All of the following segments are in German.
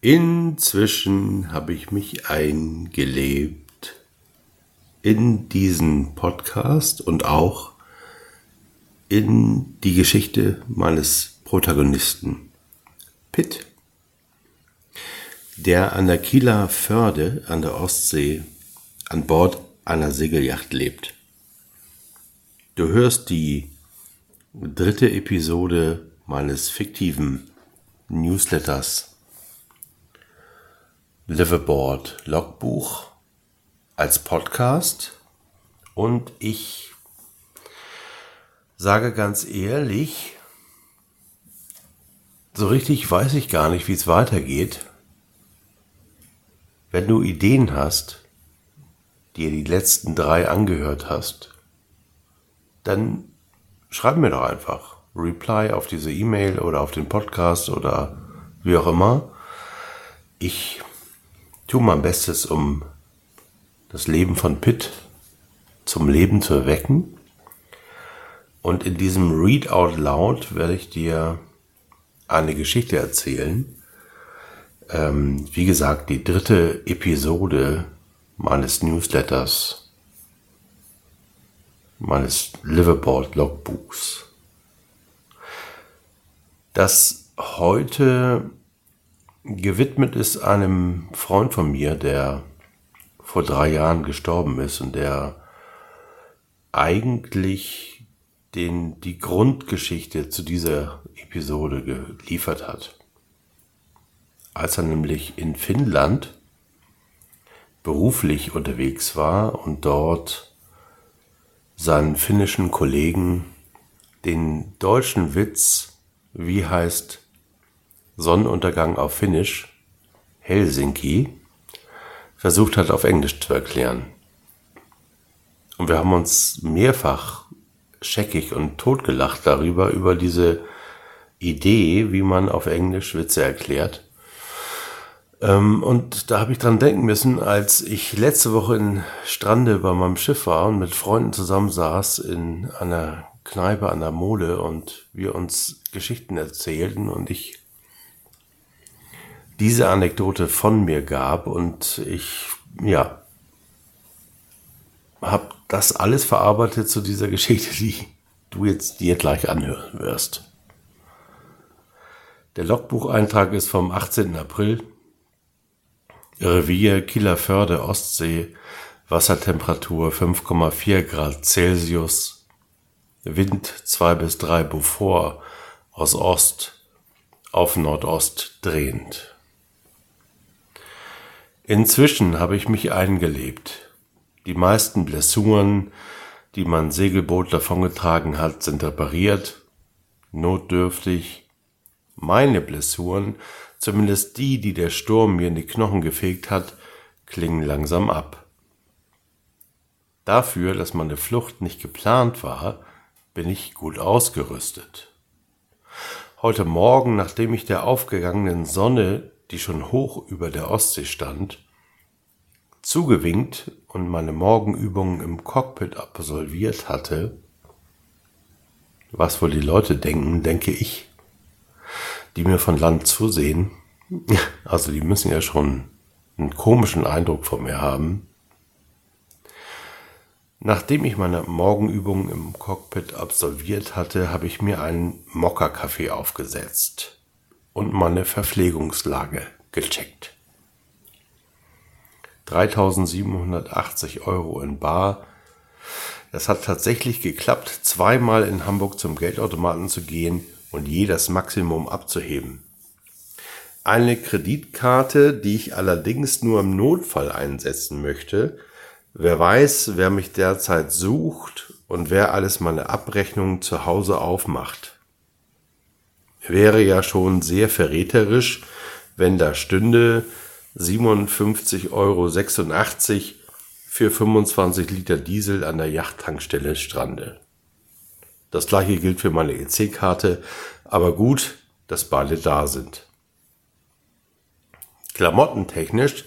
Inzwischen habe ich mich eingelebt in diesen Podcast und auch in die Geschichte meines Protagonisten Pitt, der an der Kieler Förde an der Ostsee an Bord einer Segelyacht lebt. Du hörst die dritte Episode meines fiktiven Newsletters Liverboard Logbuch als Podcast und ich sage ganz ehrlich, so richtig weiß ich gar nicht, wie es weitergeht. Wenn du Ideen hast, dir die letzten drei angehört hast, dann schreib mir doch einfach Reply auf diese E-Mail oder auf den Podcast oder wie auch immer. Ich tue mein Bestes, um das Leben von Pitt zum Leben zu erwecken. Und in diesem Read Out Loud werde ich dir eine Geschichte erzählen. Ähm, wie gesagt, die dritte Episode meines Newsletters, meines Liverboard Logbuchs. Das heute gewidmet ist einem Freund von mir, der vor drei Jahren gestorben ist und der eigentlich den, die Grundgeschichte zu dieser Episode geliefert hat. Als er nämlich in Finnland beruflich unterwegs war und dort seinen finnischen Kollegen den deutschen Witz, wie heißt Sonnenuntergang auf Finnisch, Helsinki, versucht hat auf Englisch zu erklären. Und wir haben uns mehrfach scheckig und totgelacht darüber, über diese Idee, wie man auf Englisch Witze erklärt. Ähm, und da habe ich dran denken müssen, als ich letzte Woche in Strande bei meinem Schiff war und mit Freunden zusammen saß in einer Kneipe an der Mole und wir uns Geschichten erzählten und ich diese Anekdote von mir gab und ich, ja, habe das alles verarbeitet zu dieser Geschichte, die du jetzt dir gleich anhören wirst. Der Logbucheintrag ist vom 18. April. Revier Kielerförde Ostsee, Wassertemperatur 5,4 Grad Celsius, Wind 2 bis 3 Beaufort aus Ost auf Nordost drehend. Inzwischen habe ich mich eingelebt. Die meisten Blessuren, die mein Segelboot davongetragen hat, sind repariert, notdürftig. Meine Blessuren, zumindest die, die der Sturm mir in die Knochen gefegt hat, klingen langsam ab. Dafür, dass meine Flucht nicht geplant war, bin ich gut ausgerüstet. Heute Morgen, nachdem ich der aufgegangenen Sonne die schon hoch über der Ostsee stand, zugewinkt und meine Morgenübungen im Cockpit absolviert hatte, was wohl die Leute denken, denke ich, die mir von Land zusehen, also die müssen ja schon einen komischen Eindruck von mir haben. Nachdem ich meine Morgenübungen im Cockpit absolviert hatte, habe ich mir einen Mokka-Kaffee aufgesetzt und meine Verpflegungslage gecheckt. 3780 Euro in Bar. Das hat tatsächlich geklappt, zweimal in Hamburg zum Geldautomaten zu gehen und je das Maximum abzuheben. Eine Kreditkarte, die ich allerdings nur im Notfall einsetzen möchte. Wer weiß, wer mich derzeit sucht und wer alles meine Abrechnungen zu Hause aufmacht wäre ja schon sehr verräterisch, wenn da stünde 57,86 Euro für 25 Liter Diesel an der Yachttankstelle Strande. Das gleiche gilt für meine EC-Karte, aber gut, dass beide da sind. Klamottentechnisch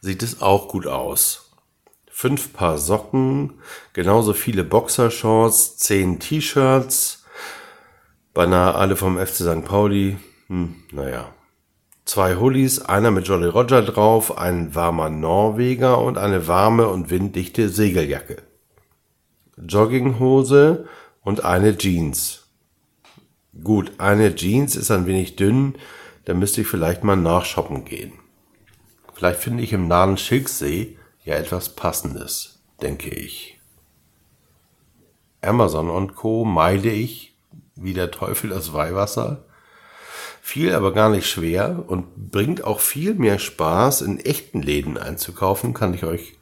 sieht es auch gut aus. Fünf Paar Socken, genauso viele Boxershorts, zehn T-Shirts, beinahe alle vom FC St. Pauli. Hm, naja. Zwei Hullis, einer mit Jolly Roger drauf, ein warmer Norweger und eine warme und winddichte Segeljacke. Jogginghose und eine Jeans. Gut, eine Jeans ist ein wenig dünn, da müsste ich vielleicht mal nachshoppen gehen. Vielleicht finde ich im nahen Schilksee ja etwas Passendes, denke ich. Amazon und Co. meide ich, wie der Teufel das Weihwasser. Viel aber gar nicht schwer und bringt auch viel mehr Spaß, in echten Läden einzukaufen, kann ich euch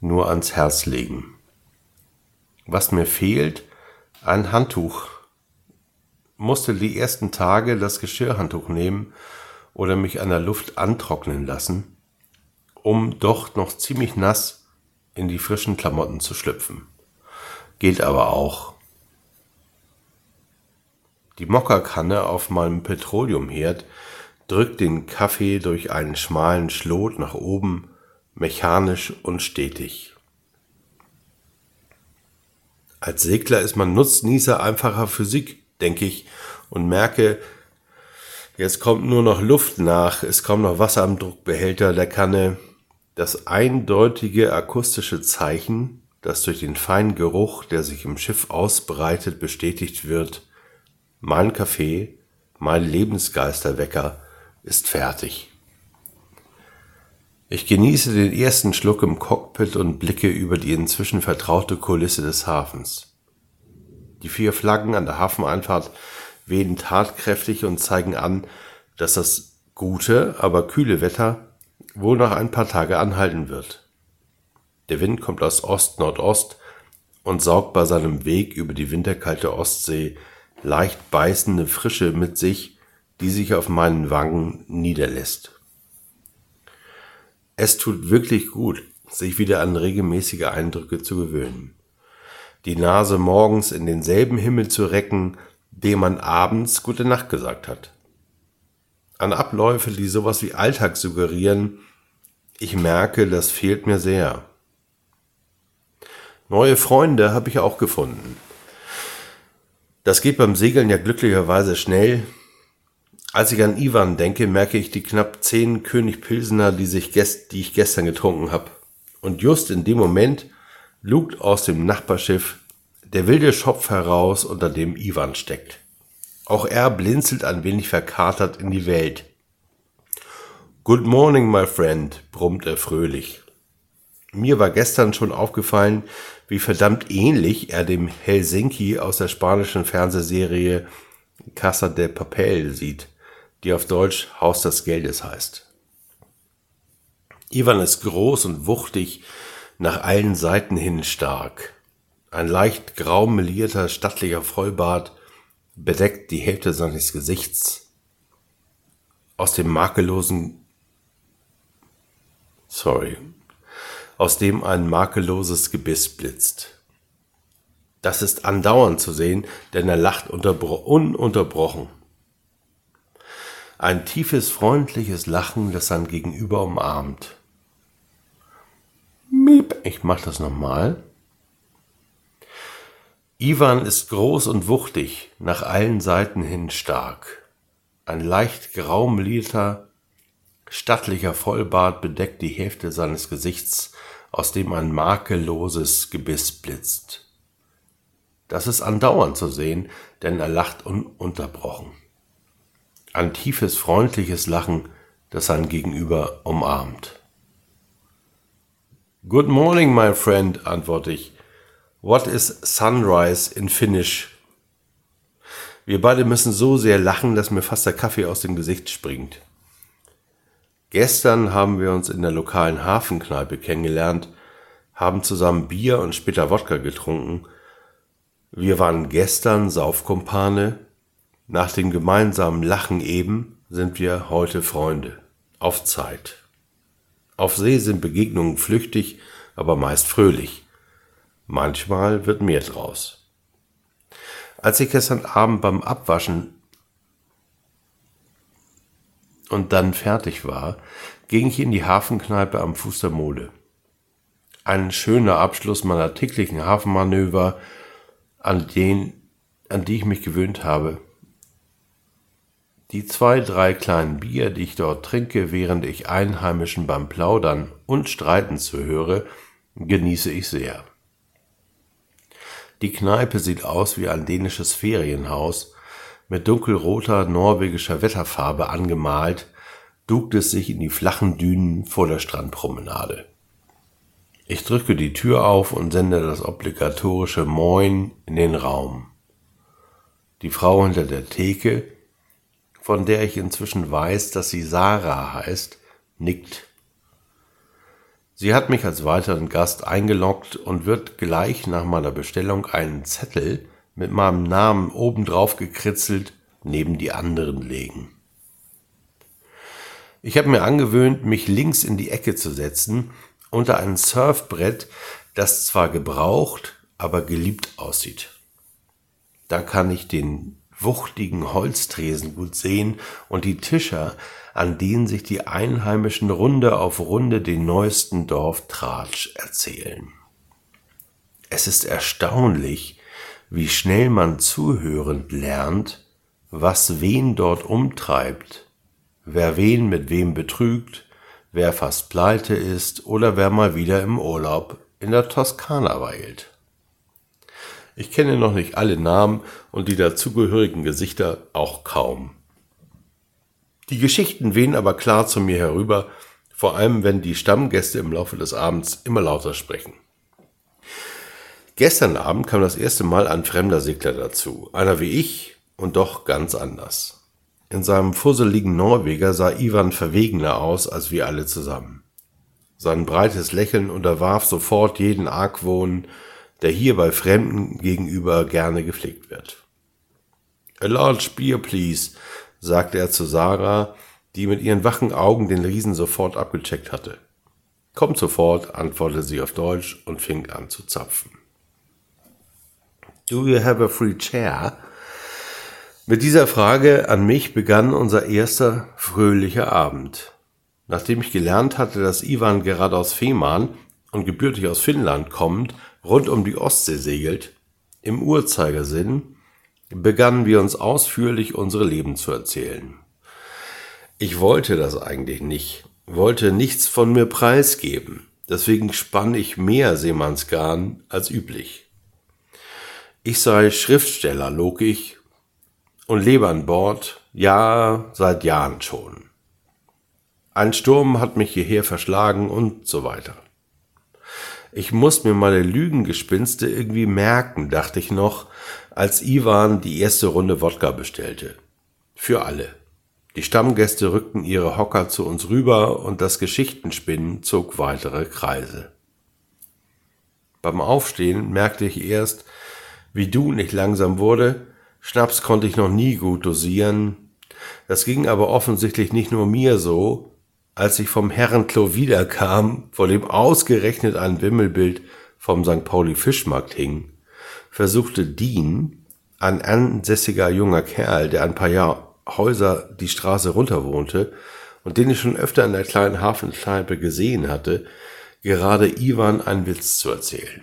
nur ans Herz legen. Was mir fehlt, ein Handtuch. Musste die ersten Tage das Geschirrhandtuch nehmen oder mich an der Luft antrocknen lassen, um doch noch ziemlich nass in die frischen Klamotten zu schlüpfen. Geht aber auch. Die Mokkakanne auf meinem Petroleumherd drückt den Kaffee durch einen schmalen Schlot nach oben, mechanisch und stetig. Als Segler ist man Nutznießer einfacher Physik, denke ich, und merke, jetzt kommt nur noch Luft nach, es kommt noch Wasser am Druckbehälter der Kanne. Das eindeutige akustische Zeichen, das durch den feinen Geruch, der sich im Schiff ausbreitet, bestätigt wird, mein Kaffee, mein Lebensgeisterwecker ist fertig. Ich genieße den ersten Schluck im Cockpit und blicke über die inzwischen vertraute Kulisse des Hafens. Die vier Flaggen an der Hafeneinfahrt wehen tatkräftig und zeigen an, dass das gute, aber kühle Wetter wohl noch ein paar Tage anhalten wird. Der Wind kommt aus Ost-Nordost und saugt bei seinem Weg über die winterkalte Ostsee leicht beißende Frische mit sich, die sich auf meinen Wangen niederlässt. Es tut wirklich gut, sich wieder an regelmäßige Eindrücke zu gewöhnen. Die Nase morgens in denselben Himmel zu recken, dem man abends gute Nacht gesagt hat. An Abläufe, die sowas wie Alltag suggerieren, ich merke, das fehlt mir sehr. Neue Freunde habe ich auch gefunden. Das geht beim Segeln ja glücklicherweise schnell, als ich an Ivan denke, merke ich die knapp zehn König Pilsener, die, sich gest die ich gestern getrunken habe. Und just in dem Moment lugt aus dem Nachbarschiff der wilde Schopf heraus, unter dem Ivan steckt. Auch er blinzelt ein wenig verkatert in die Welt. Good morning, my friend, brummt er fröhlich. Mir war gestern schon aufgefallen, wie verdammt ähnlich er dem Helsinki aus der spanischen Fernsehserie Casa de Papel sieht die auf Deutsch Haus des Geldes heißt. Ivan ist groß und wuchtig, nach allen Seiten hin stark. Ein leicht grau melierter, stattlicher Vollbart bedeckt die Hälfte seines Gesichts. Aus dem makellosen, sorry, aus dem ein makelloses Gebiss blitzt. Das ist andauernd zu sehen, denn er lacht ununterbrochen. Ein tiefes, freundliches Lachen, das sein Gegenüber umarmt. Miep, ich mach das nochmal. Ivan ist groß und wuchtig, nach allen Seiten hin stark. Ein leicht graumelierter, stattlicher Vollbart bedeckt die Hälfte seines Gesichts, aus dem ein makelloses Gebiss blitzt. Das ist andauernd zu sehen, denn er lacht ununterbrochen ein tiefes, freundliches Lachen, das sein Gegenüber umarmt. Good morning, my friend, antworte ich. What is sunrise in Finnish? Wir beide müssen so sehr lachen, dass mir fast der Kaffee aus dem Gesicht springt. Gestern haben wir uns in der lokalen Hafenkneipe kennengelernt, haben zusammen Bier und später Wodka getrunken. Wir waren gestern Saufkumpane, nach dem gemeinsamen Lachen eben sind wir heute Freunde. Auf Zeit. Auf See sind Begegnungen flüchtig, aber meist fröhlich. Manchmal wird mehr draus. Als ich gestern Abend beim Abwaschen und dann fertig war, ging ich in die Hafenkneipe am Fuß der Mole. Ein schöner Abschluss meiner täglichen Hafenmanöver, an, den, an die ich mich gewöhnt habe. Die zwei, drei kleinen Bier, die ich dort trinke, während ich Einheimischen beim Plaudern und Streiten zuhöre, genieße ich sehr. Die Kneipe sieht aus wie ein dänisches Ferienhaus, mit dunkelroter norwegischer Wetterfarbe angemalt, duckt es sich in die flachen Dünen vor der Strandpromenade. Ich drücke die Tür auf und sende das obligatorische Moin in den Raum. Die Frau hinter der Theke, von der ich inzwischen weiß, dass sie Sarah heißt, nickt. Sie hat mich als weiteren Gast eingeloggt und wird gleich nach meiner Bestellung einen Zettel mit meinem Namen obendrauf gekritzelt neben die anderen legen. Ich habe mir angewöhnt, mich links in die Ecke zu setzen, unter ein Surfbrett, das zwar gebraucht, aber geliebt aussieht. Da kann ich den wuchtigen Holztresen gut sehen und die Tischer, an denen sich die Einheimischen Runde auf Runde den neuesten Dorftratsch erzählen. Es ist erstaunlich, wie schnell man zuhörend lernt, was wen dort umtreibt, wer wen mit wem betrügt, wer fast pleite ist oder wer mal wieder im Urlaub in der Toskana weilt. Ich kenne noch nicht alle Namen und die dazugehörigen Gesichter auch kaum. Die Geschichten wehen aber klar zu mir herüber, vor allem wenn die Stammgäste im Laufe des Abends immer lauter sprechen. Gestern Abend kam das erste Mal ein fremder Segler dazu, einer wie ich und doch ganz anders. In seinem fusseligen Norweger sah Ivan verwegener aus als wir alle zusammen. Sein breites Lächeln unterwarf sofort jeden Argwohn, der hier bei Fremden gegenüber gerne gepflegt wird. A large beer, please, sagte er zu Sarah, die mit ihren wachen Augen den Riesen sofort abgecheckt hatte. Kommt sofort, antwortete sie auf Deutsch und fing an zu zapfen. Do you have a free chair? Mit dieser Frage an mich begann unser erster fröhlicher Abend. Nachdem ich gelernt hatte, dass Ivan gerade aus Fehmarn und gebürtig aus Finnland kommend rund um die Ostsee segelt, im Uhrzeigersinn, begannen wir uns ausführlich unsere Leben zu erzählen. Ich wollte das eigentlich nicht, wollte nichts von mir preisgeben, deswegen spann ich mehr Seemannsgarn als üblich. Ich sei Schriftsteller, log ich, und lebe an Bord, ja, seit Jahren schon. Ein Sturm hat mich hierher verschlagen und so weiter. Ich muss mir meine Lügengespinste irgendwie merken, dachte ich noch, als Ivan die erste Runde Wodka bestellte. Für alle. Die Stammgäste rückten ihre Hocker zu uns rüber und das Geschichtenspinnen zog weitere Kreise. Beim Aufstehen merkte ich erst, wie du nicht langsam wurde. Schnaps konnte ich noch nie gut dosieren. Das ging aber offensichtlich nicht nur mir so. Als ich vom Herrenklo wiederkam, vor dem ausgerechnet ein Wimmelbild vom St. Pauli Fischmarkt hing, versuchte Dean, ein ansässiger junger Kerl, der ein paar Jahre Häuser die Straße runter wohnte und den ich schon öfter in der kleinen Hafenkneipe gesehen hatte, gerade Ivan einen Witz zu erzählen.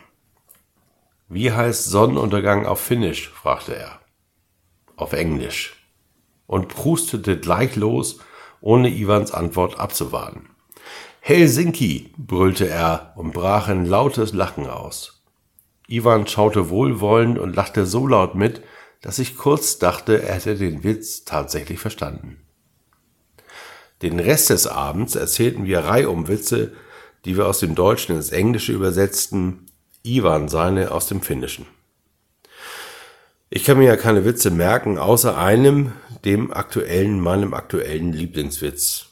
Wie heißt Sonnenuntergang auf Finnisch? fragte er. Auf Englisch. Und prustete gleich los, ohne Ivans Antwort abzuwarten. Helsinki, brüllte er und brach in lautes Lachen aus. Ivan schaute wohlwollend und lachte so laut mit, dass ich kurz dachte, er hätte den Witz tatsächlich verstanden. Den Rest des Abends erzählten wir reihum Witze, die wir aus dem Deutschen ins Englische übersetzten, Ivan seine aus dem Finnischen. Ich kann mir ja keine Witze merken, außer einem, dem aktuellen, meinem aktuellen Lieblingswitz.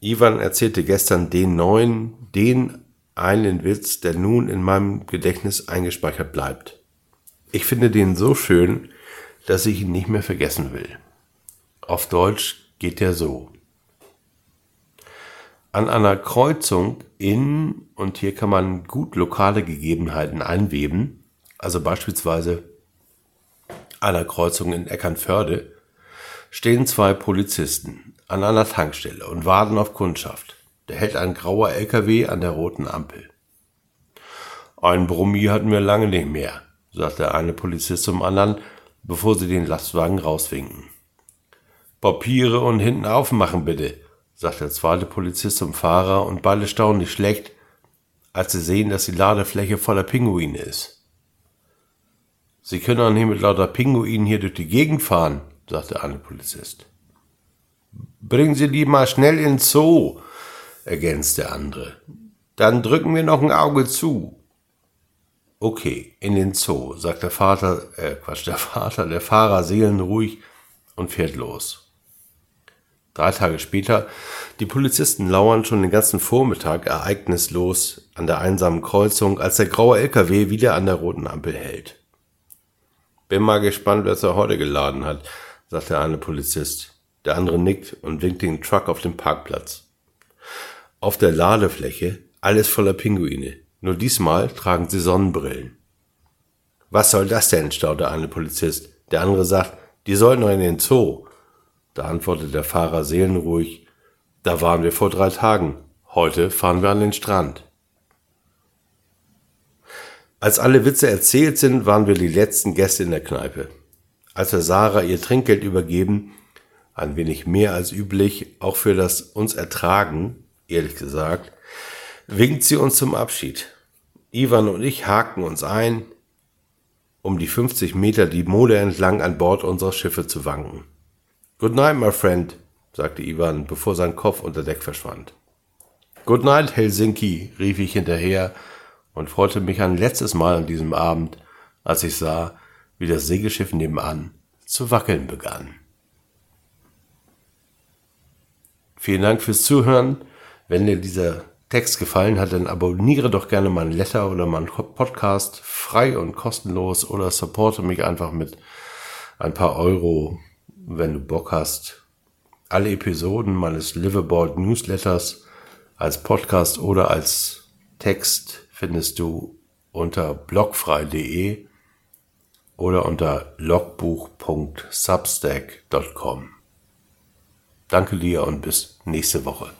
Ivan erzählte gestern den neuen, den einen Witz, der nun in meinem Gedächtnis eingespeichert bleibt. Ich finde den so schön, dass ich ihn nicht mehr vergessen will. Auf Deutsch geht er so. An einer Kreuzung in, und hier kann man gut lokale Gegebenheiten einweben, also beispielsweise einer Kreuzung in Eckernförde, stehen zwei Polizisten an einer Tankstelle und warten auf Kundschaft. Da hält ein grauer LKW an der roten Ampel. Ein Brummi hatten wir lange nicht mehr, sagt der eine Polizist zum anderen, bevor sie den Lastwagen rauswinken. Papiere und hinten aufmachen bitte, sagt der zweite Polizist zum Fahrer und beide staunen nicht schlecht, als sie sehen, dass die Ladefläche voller Pinguine ist. Sie können doch nicht mit lauter Pinguinen hier durch die Gegend fahren, sagt der eine Polizist. Bringen Sie die mal schnell ins Zoo, ergänzt der andere. Dann drücken wir noch ein Auge zu. Okay, in den Zoo, sagt der Vater, äh, Quatsch, der Vater, der Fahrer seelenruhig und fährt los. Drei Tage später, die Polizisten lauern schon den ganzen Vormittag ereignislos an der einsamen Kreuzung, als der graue LKW wieder an der roten Ampel hält. Bin mal gespannt, was er heute geladen hat, sagt der eine Polizist. Der andere nickt und winkt den Truck auf dem Parkplatz. Auf der Ladefläche alles voller Pinguine. Nur diesmal tragen sie Sonnenbrillen. Was soll das denn? staut der eine Polizist. Der andere sagt, die sollten noch in den Zoo. Da antwortet der Fahrer seelenruhig, da waren wir vor drei Tagen. Heute fahren wir an den Strand. Als alle Witze erzählt sind, waren wir die letzten Gäste in der Kneipe. Als wir Sarah ihr Trinkgeld übergeben, ein wenig mehr als üblich, auch für das uns Ertragen, ehrlich gesagt, winkt sie uns zum Abschied. Ivan und ich haken uns ein, um die 50 Meter die Mode entlang an Bord unserer Schiffe zu wanken. Good night, my friend, sagte Ivan, bevor sein Kopf unter Deck verschwand. Good night, Helsinki, rief ich hinterher und freute mich ein letztes Mal an diesem Abend, als ich sah, wie das Segelschiff nebenan zu wackeln begann. Vielen Dank fürs Zuhören. Wenn dir dieser Text gefallen hat, dann abonniere doch gerne meinen Letter oder meinen Podcast frei und kostenlos oder supporte mich einfach mit ein paar Euro, wenn du Bock hast. Alle Episoden meines Liveaboard Newsletters als Podcast oder als Text findest du unter blogfrei.de oder unter logbuch.substack.com. Danke dir und bis nächste Woche.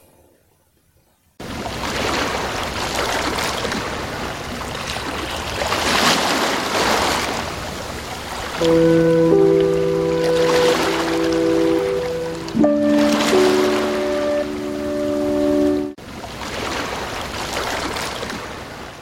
Música